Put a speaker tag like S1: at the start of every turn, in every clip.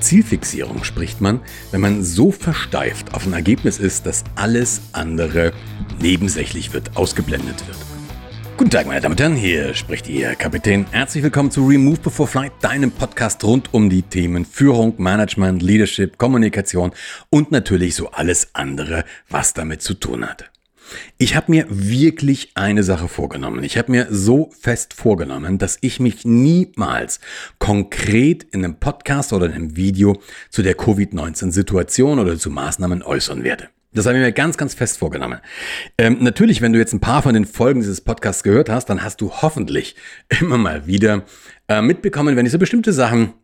S1: Zielfixierung spricht man, wenn man so versteift auf ein Ergebnis ist, dass alles andere nebensächlich wird, ausgeblendet wird. Guten Tag, meine Damen und Herren, hier spricht Ihr Kapitän. Herzlich willkommen zu Remove Before Flight, deinem Podcast rund um die Themen Führung, Management, Leadership, Kommunikation und natürlich so alles andere, was damit zu tun hat. Ich habe mir wirklich eine Sache vorgenommen. Ich habe mir so fest vorgenommen, dass ich mich niemals konkret in einem Podcast oder in einem Video zu der Covid-19-Situation oder zu Maßnahmen äußern werde. Das habe ich mir ganz, ganz fest vorgenommen. Ähm, natürlich, wenn du jetzt ein paar von den Folgen dieses Podcasts gehört hast, dann hast du hoffentlich immer mal wieder äh, mitbekommen, wenn ich so bestimmte Sachen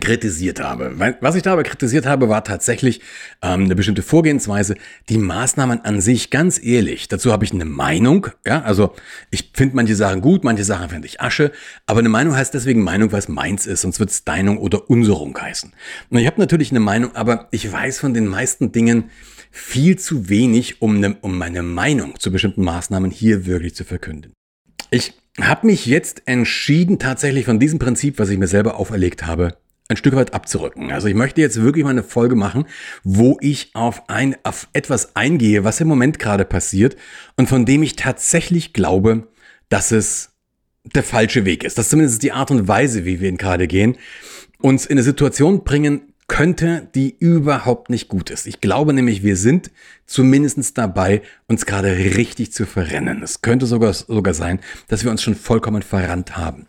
S1: kritisiert habe. Was ich da aber kritisiert habe, war tatsächlich ähm, eine bestimmte Vorgehensweise. Die Maßnahmen an sich, ganz ehrlich, dazu habe ich eine Meinung. Ja, also ich finde manche Sachen gut, manche Sachen finde ich Asche. Aber eine Meinung heißt deswegen Meinung, weil es meins ist, sonst wird es Deinung oder Unserung heißen. Und ich habe natürlich eine Meinung, aber ich weiß von den meisten Dingen viel zu wenig, um, ne, um meine Meinung zu bestimmten Maßnahmen hier wirklich zu verkünden. Ich habe mich jetzt entschieden, tatsächlich von diesem Prinzip, was ich mir selber auferlegt habe, ein Stück weit abzurücken. Also ich möchte jetzt wirklich mal eine Folge machen, wo ich auf ein, auf etwas eingehe, was im Moment gerade passiert und von dem ich tatsächlich glaube, dass es der falsche Weg ist. Dass zumindest die Art und Weise, wie wir ihn gerade gehen, uns in eine Situation bringen könnte, die überhaupt nicht gut ist. Ich glaube nämlich, wir sind zumindest dabei, uns gerade richtig zu verrennen. Es könnte sogar, sogar sein, dass wir uns schon vollkommen verrannt haben.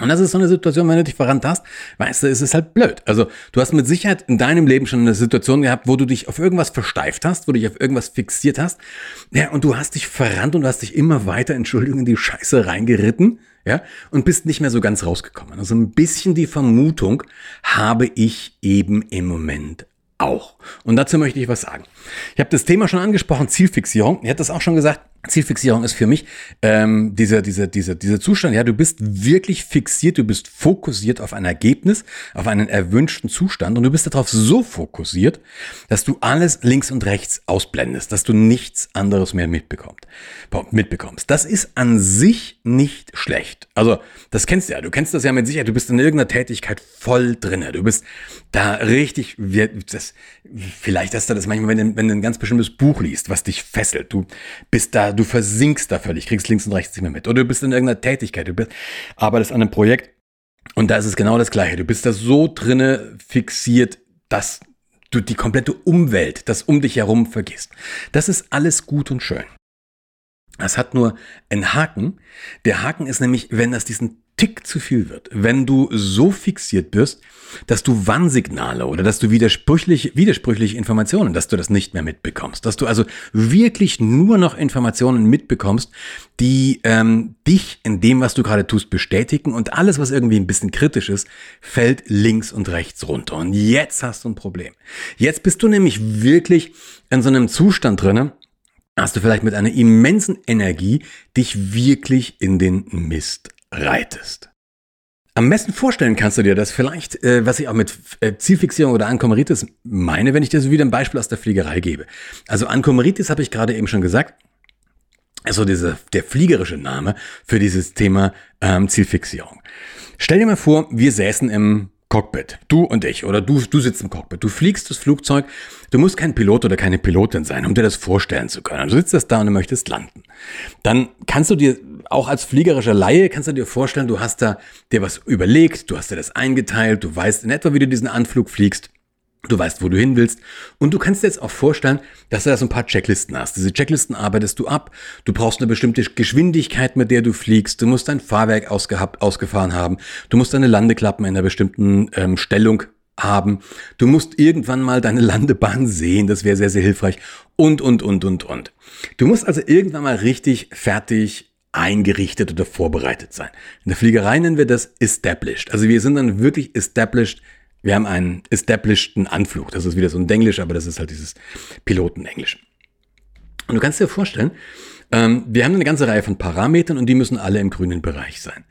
S1: Und das ist so eine Situation, wenn du dich verrannt hast, weißt du, es ist halt blöd. Also du hast mit Sicherheit in deinem Leben schon eine Situation gehabt, wo du dich auf irgendwas versteift hast, wo du dich auf irgendwas fixiert hast. Ja, und du hast dich verrannt und du hast dich immer weiter, Entschuldigung, in die Scheiße reingeritten. Ja, und bist nicht mehr so ganz rausgekommen. Also ein bisschen die Vermutung habe ich eben im Moment auch. Und dazu möchte ich was sagen. Ich habe das Thema schon angesprochen, Zielfixierung. Ich hatte das auch schon gesagt. Zielfixierung ist für mich ähm, dieser, dieser, dieser, dieser Zustand. Ja, du bist wirklich fixiert, du bist fokussiert auf ein Ergebnis, auf einen erwünschten Zustand und du bist darauf so fokussiert, dass du alles links und rechts ausblendest, dass du nichts anderes mehr mitbekommst. mitbekommst. Das ist an sich nicht schlecht. Also, das kennst du ja. Du kennst das ja mit Sicherheit. Du bist in irgendeiner Tätigkeit voll drinne. Du bist da richtig, das, vielleicht hast du das manchmal, wenn du, wenn du ein ganz bestimmtes Buch liest, was dich fesselt. Du bist da du versinkst da völlig, kriegst links und rechts nicht mehr mit. Oder du bist in irgendeiner Tätigkeit, du bist, arbeitest an einem Projekt und da ist es genau das Gleiche. Du bist da so drinne fixiert, dass du die komplette Umwelt, das um dich herum vergisst. Das ist alles gut und schön. Das hat nur einen Haken. Der Haken ist nämlich, wenn das diesen Tick zu viel wird, wenn du so fixiert bist, dass du Warnsignale oder dass du widersprüchliche, widersprüchliche Informationen, dass du das nicht mehr mitbekommst, dass du also wirklich nur noch Informationen mitbekommst, die ähm, dich in dem, was du gerade tust, bestätigen und alles, was irgendwie ein bisschen kritisch ist, fällt links und rechts runter. Und jetzt hast du ein Problem. Jetzt bist du nämlich wirklich in so einem Zustand drinnen, hast du vielleicht mit einer immensen Energie dich wirklich in den Mist reitest. Am besten vorstellen kannst du dir das vielleicht, äh, was ich auch mit äh, Zielfixierung oder Ankomeritis meine, wenn ich dir so wieder ein Beispiel aus der Fliegerei gebe. Also Ankomeritis habe ich gerade eben schon gesagt, also diese, der fliegerische Name für dieses Thema ähm, Zielfixierung. Stell dir mal vor, wir säßen im Cockpit. Du und ich. Oder du, du sitzt im Cockpit. Du fliegst das Flugzeug. Du musst kein Pilot oder keine Pilotin sein, um dir das vorstellen zu können. Du sitzt das da und du möchtest landen. Dann kannst du dir, auch als fliegerischer Laie, kannst du dir vorstellen, du hast da dir was überlegt, du hast dir das eingeteilt, du weißt in etwa, wie du diesen Anflug fliegst. Du weißt, wo du hin willst. Und du kannst dir jetzt auch vorstellen, dass du da so ein paar Checklisten hast. Diese Checklisten arbeitest du ab. Du brauchst eine bestimmte Geschwindigkeit, mit der du fliegst. Du musst dein Fahrwerk ausgehabt, ausgefahren haben. Du musst deine Landeklappen in einer bestimmten ähm, Stellung haben. Du musst irgendwann mal deine Landebahn sehen. Das wäre sehr, sehr hilfreich. Und, und, und, und, und. Du musst also irgendwann mal richtig fertig eingerichtet oder vorbereitet sein. In der Fliegerei nennen wir das established. Also wir sind dann wirklich established wir haben einen establishedten Anflug. Das ist wieder so ein Denglisch, aber das ist halt dieses Pilotenenglisch. Und du kannst dir vorstellen, ähm, wir haben eine ganze Reihe von Parametern und die müssen alle im grünen Bereich sein.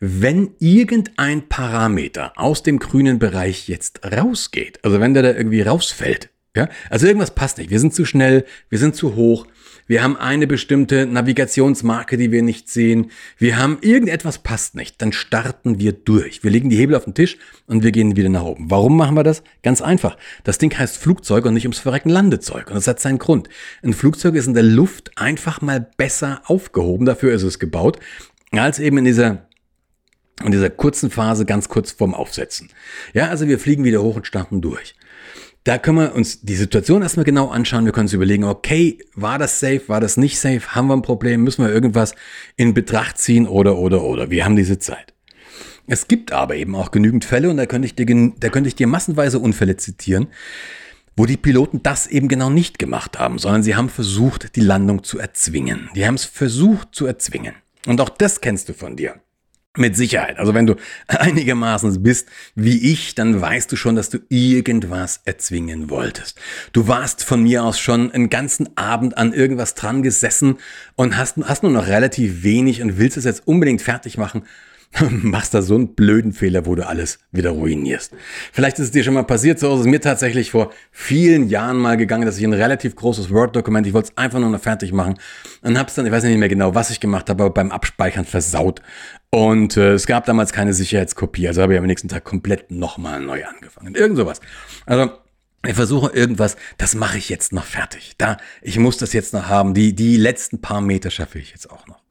S1: Wenn irgendein Parameter aus dem grünen Bereich jetzt rausgeht, also wenn der da irgendwie rausfällt, ja, also irgendwas passt nicht, wir sind zu schnell, wir sind zu hoch, wir haben eine bestimmte Navigationsmarke, die wir nicht sehen, wir haben irgendetwas passt nicht, dann starten wir durch. Wir legen die Hebel auf den Tisch und wir gehen wieder nach oben. Warum machen wir das? Ganz einfach. Das Ding heißt Flugzeug und nicht ums Verrecken Landezeug. Und das hat seinen Grund. Ein Flugzeug ist in der Luft einfach mal besser aufgehoben, dafür ist es gebaut, als eben in dieser in dieser kurzen Phase ganz kurz vorm Aufsetzen. Ja, also wir fliegen wieder hoch und starten durch. Da können wir uns die Situation erstmal genau anschauen. Wir können uns überlegen, okay, war das safe, war das nicht safe? Haben wir ein Problem? Müssen wir irgendwas in Betracht ziehen oder, oder, oder? Wir haben diese Zeit. Es gibt aber eben auch genügend Fälle und da könnte ich dir, da könnte ich dir massenweise Unfälle zitieren, wo die Piloten das eben genau nicht gemacht haben, sondern sie haben versucht, die Landung zu erzwingen. Die haben es versucht zu erzwingen. Und auch das kennst du von dir. Mit Sicherheit. Also wenn du einigermaßen bist wie ich, dann weißt du schon, dass du irgendwas erzwingen wolltest. Du warst von mir aus schon einen ganzen Abend an irgendwas dran gesessen und hast, hast nur noch relativ wenig und willst es jetzt unbedingt fertig machen machst da so einen blöden Fehler, wo du alles wieder ruinierst. Vielleicht ist es dir schon mal passiert, so ist es mir tatsächlich vor vielen Jahren mal gegangen, dass ich ein relativ großes Word-Dokument, ich wollte es einfach nur noch fertig machen und hab's dann, ich weiß nicht mehr genau, was ich gemacht habe, aber beim Abspeichern versaut. Und äh, es gab damals keine Sicherheitskopie, also habe ich am nächsten Tag komplett nochmal neu angefangen. Irgend sowas. Also ich versuche irgendwas, das mache ich jetzt noch fertig. Da, ich muss das jetzt noch haben. Die, die letzten paar Meter schaffe ich jetzt auch noch.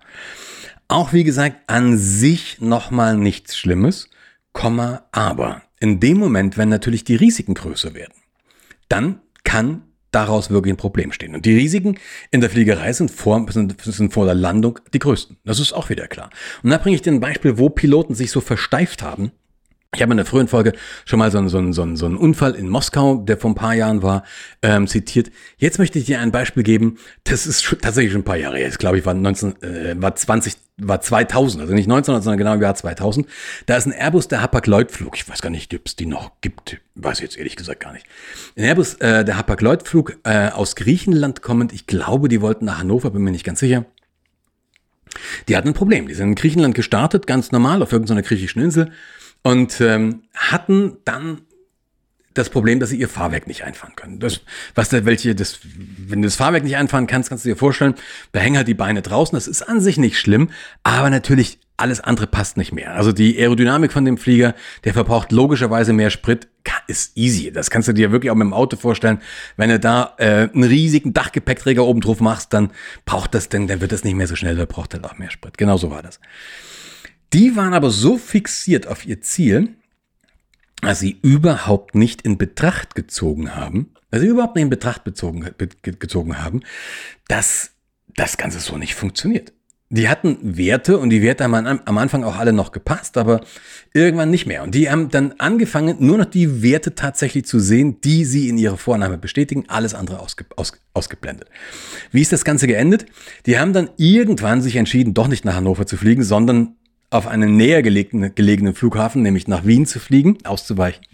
S1: Auch wie gesagt, an sich nochmal nichts Schlimmes, Komma, aber in dem Moment, wenn natürlich die Risiken größer werden, dann kann daraus wirklich ein Problem stehen. Und die Risiken in der Fliegerei sind vor, sind, sind vor der Landung die größten. Das ist auch wieder klar. Und da bringe ich dir ein Beispiel, wo Piloten sich so versteift haben, ich habe in der frühen Folge schon mal so einen, so, einen, so, einen, so einen Unfall in Moskau, der vor ein paar Jahren war, ähm, zitiert. Jetzt möchte ich dir ein Beispiel geben. Das ist schon, tatsächlich schon ein paar Jahre her. Das glaube ich war 19, äh, war 20, war 2000, also nicht 1900, sondern genau im Jahr 2000. Da ist ein Airbus der Hapag-Lloyd-Flug. Ich weiß gar nicht, ob es die noch gibt. Weiß ich jetzt ehrlich gesagt gar nicht. Ein Airbus äh, der Hapag-Lloyd-Flug äh, aus Griechenland kommend. Ich glaube, die wollten nach Hannover, bin mir nicht ganz sicher. Die hatten ein Problem. Die sind in Griechenland gestartet, ganz normal, auf irgendeiner griechischen Insel und ähm, hatten dann das Problem, dass sie ihr Fahrwerk nicht einfahren können. Das, was da welche, das, wenn du das Fahrwerk nicht einfahren kannst, kannst du dir vorstellen, da hängen halt die Beine draußen. Das ist an sich nicht schlimm, aber natürlich alles andere passt nicht mehr. Also die Aerodynamik von dem Flieger, der verbraucht logischerweise mehr Sprit, ist easy. Das kannst du dir wirklich auch mit dem Auto vorstellen. Wenn du da äh, einen riesigen Dachgepäckträger oben drauf machst, dann braucht das, denn dann wird das nicht mehr so schnell, da braucht er auch mehr Sprit. Genau so war das. Die waren aber so fixiert auf ihr Ziel, dass sie überhaupt nicht in Betracht gezogen haben, also überhaupt nicht in Betracht bezogen, gezogen haben, dass das Ganze so nicht funktioniert. Die hatten Werte und die Werte haben am Anfang auch alle noch gepasst, aber irgendwann nicht mehr. Und die haben dann angefangen, nur noch die Werte tatsächlich zu sehen, die sie in ihrer Vornahme bestätigen, alles andere ausge, aus, ausgeblendet. Wie ist das Ganze geendet? Die haben dann irgendwann sich entschieden, doch nicht nach Hannover zu fliegen, sondern auf einen näher gelegenen, gelegenen Flughafen, nämlich nach Wien zu fliegen, auszuweichen.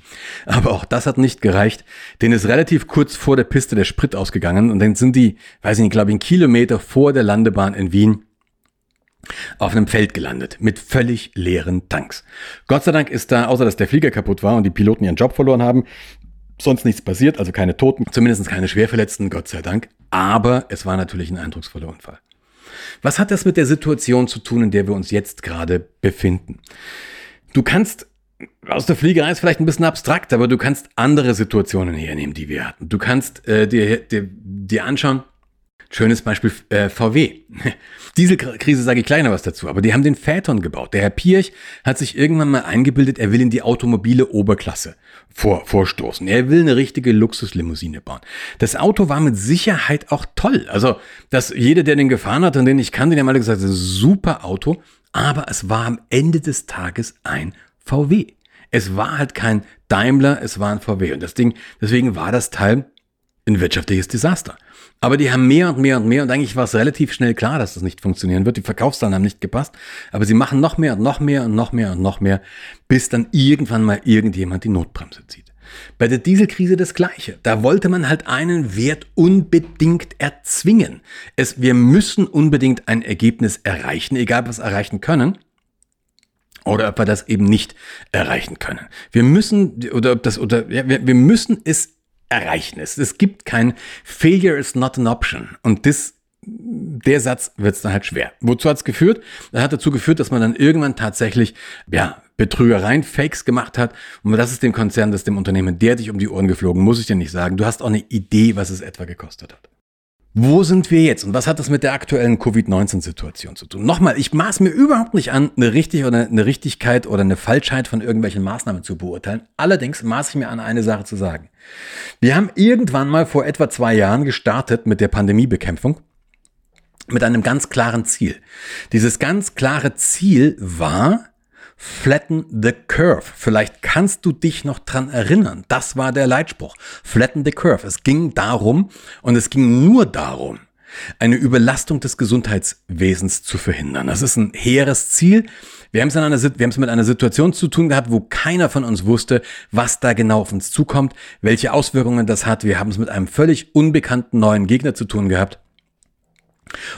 S1: Aber auch das hat nicht gereicht. Den ist relativ kurz vor der Piste der Sprit ausgegangen und dann sind die, weiß ich nicht, glaube ich, einen Kilometer vor der Landebahn in Wien auf einem Feld gelandet mit völlig leeren Tanks. Gott sei Dank ist da, außer dass der Flieger kaputt war und die Piloten ihren Job verloren haben, sonst nichts passiert, also keine Toten, zumindest keine Schwerverletzten, Gott sei Dank. Aber es war natürlich ein eindrucksvoller Unfall. Was hat das mit der Situation zu tun, in der wir uns jetzt gerade befinden? Du kannst aus der Fliegerei ist vielleicht ein bisschen abstrakt, aber du kannst andere Situationen hernehmen, die wir hatten. Du kannst äh, dir, dir, dir anschauen, Schönes Beispiel äh, VW. Dieselkrise sage ich noch was dazu, aber die haben den Phaeton gebaut. Der Herr Pirch hat sich irgendwann mal eingebildet, er will in die automobile Oberklasse vor, vorstoßen. Er will eine richtige Luxuslimousine bauen. Das Auto war mit Sicherheit auch toll. Also, dass jeder, der den gefahren hat und den ich kann, den haben alle gesagt, das super Auto, aber es war am Ende des Tages ein VW. Es war halt kein Daimler, es war ein VW. Und das Ding, deswegen war das Teil ein wirtschaftliches Desaster. Aber die haben mehr und mehr und mehr und eigentlich war es relativ schnell klar, dass das nicht funktionieren wird. Die Verkaufszahlen haben nicht gepasst, aber sie machen noch mehr und noch mehr und noch mehr und noch mehr, bis dann irgendwann mal irgendjemand die Notbremse zieht. Bei der Dieselkrise das Gleiche. Da wollte man halt einen Wert unbedingt erzwingen. Es, wir müssen unbedingt ein Ergebnis erreichen, egal was erreichen können oder ob wir das eben nicht erreichen können. Wir müssen oder ob das oder ja, wir, wir müssen es erreichen. Es, es gibt kein Failure is not an option. Und das der Satz wird es dann halt schwer. Wozu hat es geführt? Das hat dazu geführt, dass man dann irgendwann tatsächlich, ja, Betrügereien, Fakes gemacht hat. Und das ist dem Konzern, das ist dem Unternehmen der dich um die Ohren geflogen, muss ich dir nicht sagen. Du hast auch eine Idee, was es etwa gekostet hat. Wo sind wir jetzt und was hat das mit der aktuellen Covid-19-Situation zu tun? Nochmal, ich maß mir überhaupt nicht an, eine richtig oder eine Richtigkeit oder eine Falschheit von irgendwelchen Maßnahmen zu beurteilen. Allerdings maß ich mir an, eine Sache zu sagen. Wir haben irgendwann mal vor etwa zwei Jahren gestartet mit der Pandemiebekämpfung mit einem ganz klaren Ziel. Dieses ganz klare Ziel war, Flatten the Curve. Vielleicht kannst du dich noch dran erinnern. Das war der Leitspruch. Flatten the Curve. Es ging darum, und es ging nur darum, eine Überlastung des Gesundheitswesens zu verhindern. Das ist ein hehres Ziel. Wir haben es, einer, wir haben es mit einer Situation zu tun gehabt, wo keiner von uns wusste, was da genau auf uns zukommt, welche Auswirkungen das hat. Wir haben es mit einem völlig unbekannten neuen Gegner zu tun gehabt.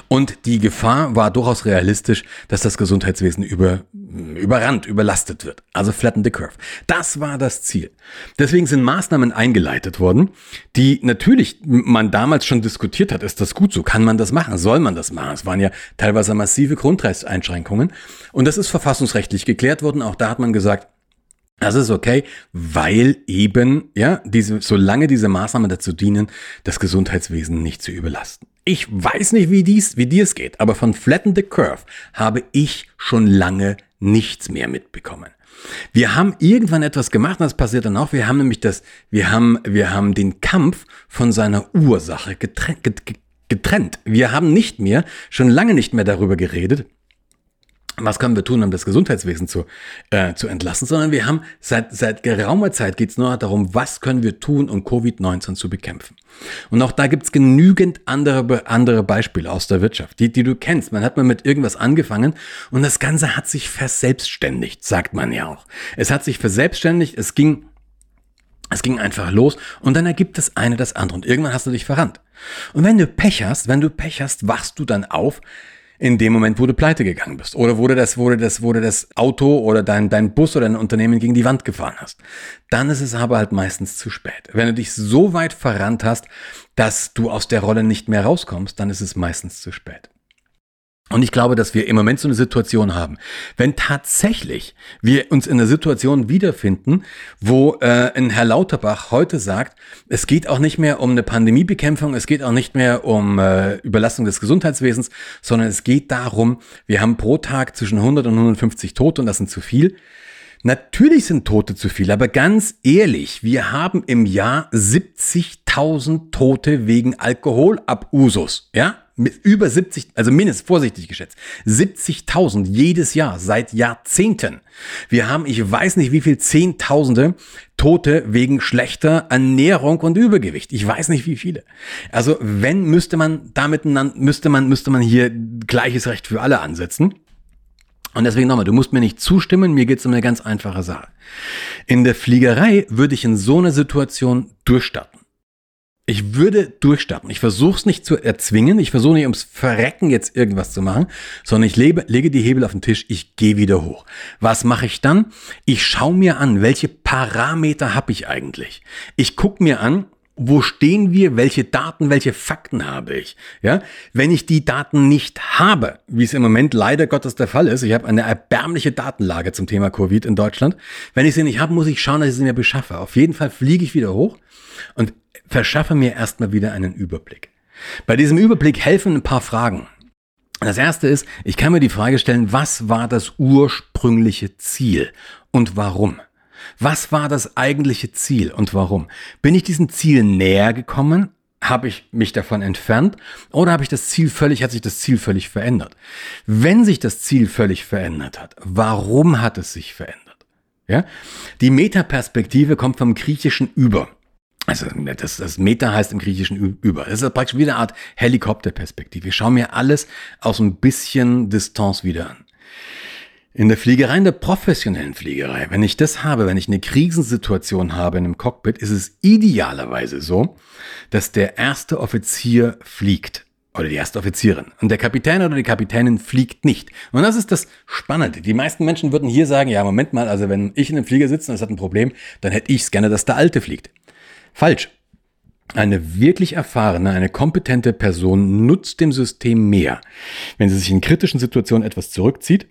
S1: Und die Gefahr war durchaus realistisch, dass das Gesundheitswesen über, überrannt, überlastet wird. Also flatten the curve. Das war das Ziel. Deswegen sind Maßnahmen eingeleitet worden, die natürlich man damals schon diskutiert hat. Ist das gut so? Kann man das machen? Soll man das machen? Es waren ja teilweise massive Grundrechtseinschränkungen. Und das ist verfassungsrechtlich geklärt worden. Auch da hat man gesagt, das ist okay, weil eben, ja, diese, solange diese Maßnahmen dazu dienen, das Gesundheitswesen nicht zu überlasten. Ich weiß nicht, wie dies, wie dir es geht, aber von Flatten the Curve habe ich schon lange nichts mehr mitbekommen. Wir haben irgendwann etwas gemacht, und das passiert dann auch. Wir haben nämlich das, wir haben, wir haben den Kampf von seiner Ursache getrennt, getrennt. Wir haben nicht mehr, schon lange nicht mehr darüber geredet, was können wir tun, um das Gesundheitswesen zu, äh, zu entlassen, sondern wir haben seit, seit geraumer Zeit geht es nur darum, was können wir tun, um Covid-19 zu bekämpfen. Und auch da gibt's genügend andere, andere Beispiele aus der Wirtschaft, die, die du kennst. Man hat mal mit irgendwas angefangen und das Ganze hat sich verselbstständigt, sagt man ja auch. Es hat sich verselbstständigt, es ging es ging einfach los und dann ergibt das eine das andere und irgendwann hast du dich verrannt. Und wenn du Pech hast, wenn du Pech hast, wachst du dann auf in dem Moment, wo du pleite gegangen bist. Oder wurde das, wurde das, wurde das Auto oder dein, dein Bus oder dein Unternehmen gegen die Wand gefahren hast. Dann ist es aber halt meistens zu spät. Wenn du dich so weit verrannt hast, dass du aus der Rolle nicht mehr rauskommst, dann ist es meistens zu spät. Und ich glaube, dass wir im Moment so eine Situation haben. Wenn tatsächlich wir uns in einer Situation wiederfinden, wo äh, ein Herr Lauterbach heute sagt, es geht auch nicht mehr um eine Pandemiebekämpfung, es geht auch nicht mehr um äh, Überlastung des Gesundheitswesens, sondern es geht darum, wir haben pro Tag zwischen 100 und 150 Tote und das sind zu viel. Natürlich sind Tote zu viel, aber ganz ehrlich, wir haben im Jahr 70.000 Tote wegen Alkoholabusus, ja? Über 70, also mindestens vorsichtig geschätzt, 70.000 jedes Jahr seit Jahrzehnten. Wir haben, ich weiß nicht wie viel Zehntausende Tote wegen schlechter Ernährung und Übergewicht. Ich weiß nicht wie viele. Also wenn müsste man damit müsste man müsste man hier gleiches Recht für alle ansetzen. Und deswegen nochmal, du musst mir nicht zustimmen, mir geht es um eine ganz einfache Sache. In der Fliegerei würde ich in so einer Situation durchstarten. Ich würde durchstarten. Ich versuche es nicht zu erzwingen. Ich versuche nicht ums Verrecken jetzt irgendwas zu machen, sondern ich lebe, lege die Hebel auf den Tisch. Ich gehe wieder hoch. Was mache ich dann? Ich schaue mir an, welche Parameter habe ich eigentlich. Ich gucke mir an, wo stehen wir, welche Daten, welche Fakten habe ich. Ja, wenn ich die Daten nicht habe, wie es im Moment leider Gottes der Fall ist, ich habe eine erbärmliche Datenlage zum Thema Covid in Deutschland. Wenn ich sie nicht habe, muss ich schauen, dass ich sie mir beschaffe. Auf jeden Fall fliege ich wieder hoch verschaffe mir erstmal wieder einen Überblick. Bei diesem Überblick helfen ein paar Fragen. Das erste ist, ich kann mir die Frage stellen, was war das ursprüngliche Ziel und warum? Was war das eigentliche Ziel und warum? Bin ich diesem Ziel näher gekommen? Habe ich mich davon entfernt oder habe ich das Ziel völlig, hat sich das Ziel völlig verändert? Wenn sich das Ziel völlig verändert hat, warum hat es sich verändert? Ja? Die Metaperspektive kommt vom griechischen über. Also das, das Meta heißt im Griechischen über. Das ist praktisch wie eine Art Helikopterperspektive. Ich schaue mir alles aus ein bisschen Distanz wieder an. In der Fliegerei, in der professionellen Fliegerei, wenn ich das habe, wenn ich eine Krisensituation habe in einem Cockpit, ist es idealerweise so, dass der erste Offizier fliegt oder die erste Offizierin und der Kapitän oder die Kapitänin fliegt nicht. Und das ist das Spannende. Die meisten Menschen würden hier sagen, ja, Moment mal, also wenn ich in einem Flieger sitze und es hat ein Problem, dann hätte ich es gerne, dass der Alte fliegt. Falsch. Eine wirklich erfahrene, eine kompetente Person nutzt dem System mehr, wenn sie sich in kritischen Situationen etwas zurückzieht,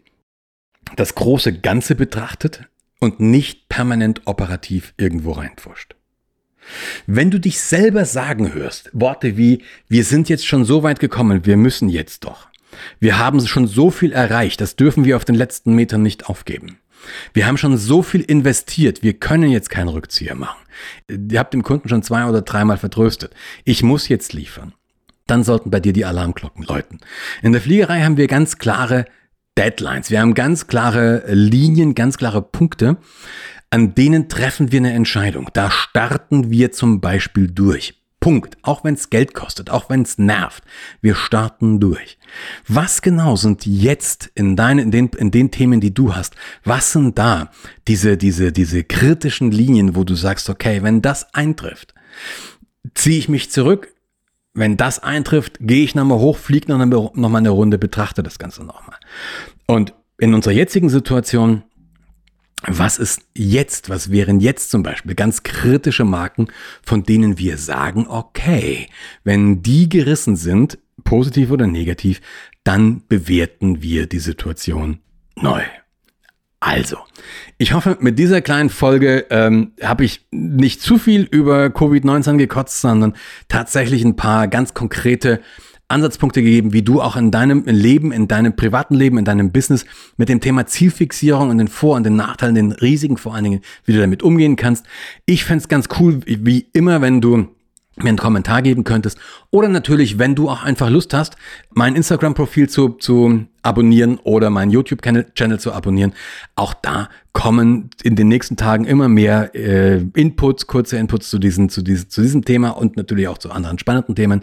S1: das große Ganze betrachtet und nicht permanent operativ irgendwo reinpfuscht. Wenn du dich selber sagen hörst, Worte wie, wir sind jetzt schon so weit gekommen, wir müssen jetzt doch. Wir haben schon so viel erreicht, das dürfen wir auf den letzten Metern nicht aufgeben. Wir haben schon so viel investiert, wir können jetzt keinen Rückzieher machen. Ihr habt dem Kunden schon zwei oder dreimal vertröstet. Ich muss jetzt liefern. Dann sollten bei dir die Alarmglocken läuten. In der Fliegerei haben wir ganz klare Deadlines. Wir haben ganz klare Linien, ganz klare Punkte, an denen treffen wir eine Entscheidung. Da starten wir zum Beispiel durch. Punkt. Auch wenn es Geld kostet, auch wenn es nervt. Wir starten durch. Was genau sind jetzt in deinen, in den, in den Themen, die du hast, was sind da diese, diese, diese kritischen Linien, wo du sagst, okay, wenn das eintrifft, ziehe ich mich zurück. Wenn das eintrifft, gehe ich nochmal hoch, fliege nochmal noch mal eine Runde, betrachte das Ganze nochmal. Und in unserer jetzigen Situation was ist jetzt, was wären jetzt zum Beispiel ganz kritische Marken, von denen wir sagen, okay, wenn die gerissen sind, positiv oder negativ, dann bewerten wir die Situation neu. Also, ich hoffe, mit dieser kleinen Folge ähm, habe ich nicht zu viel über Covid-19 gekotzt, sondern tatsächlich ein paar ganz konkrete Ansatzpunkte gegeben, wie du auch in deinem Leben, in deinem privaten Leben, in deinem Business mit dem Thema Zielfixierung und den Vor- und den Nachteilen, den Risiken vor allen Dingen, wie du damit umgehen kannst. Ich fände ganz cool, wie immer, wenn du mir einen Kommentar geben könntest. Oder natürlich, wenn du auch einfach Lust hast, mein Instagram-Profil zu, zu abonnieren oder meinen YouTube-Channel zu abonnieren. Auch da kommen in den nächsten Tagen immer mehr äh, Inputs, kurze Inputs zu, diesen, zu, diesen, zu diesem Thema und natürlich auch zu anderen spannenden Themen.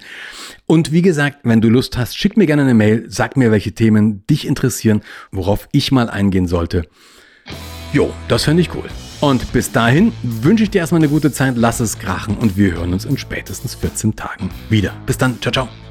S1: Und wie gesagt, wenn du Lust hast, schick mir gerne eine Mail, sag mir, welche Themen dich interessieren, worauf ich mal eingehen sollte. Jo, das fände ich cool. Und bis dahin wünsche ich dir erstmal eine gute Zeit, lass es krachen und wir hören uns in spätestens 14 Tagen wieder. Bis dann, ciao, ciao.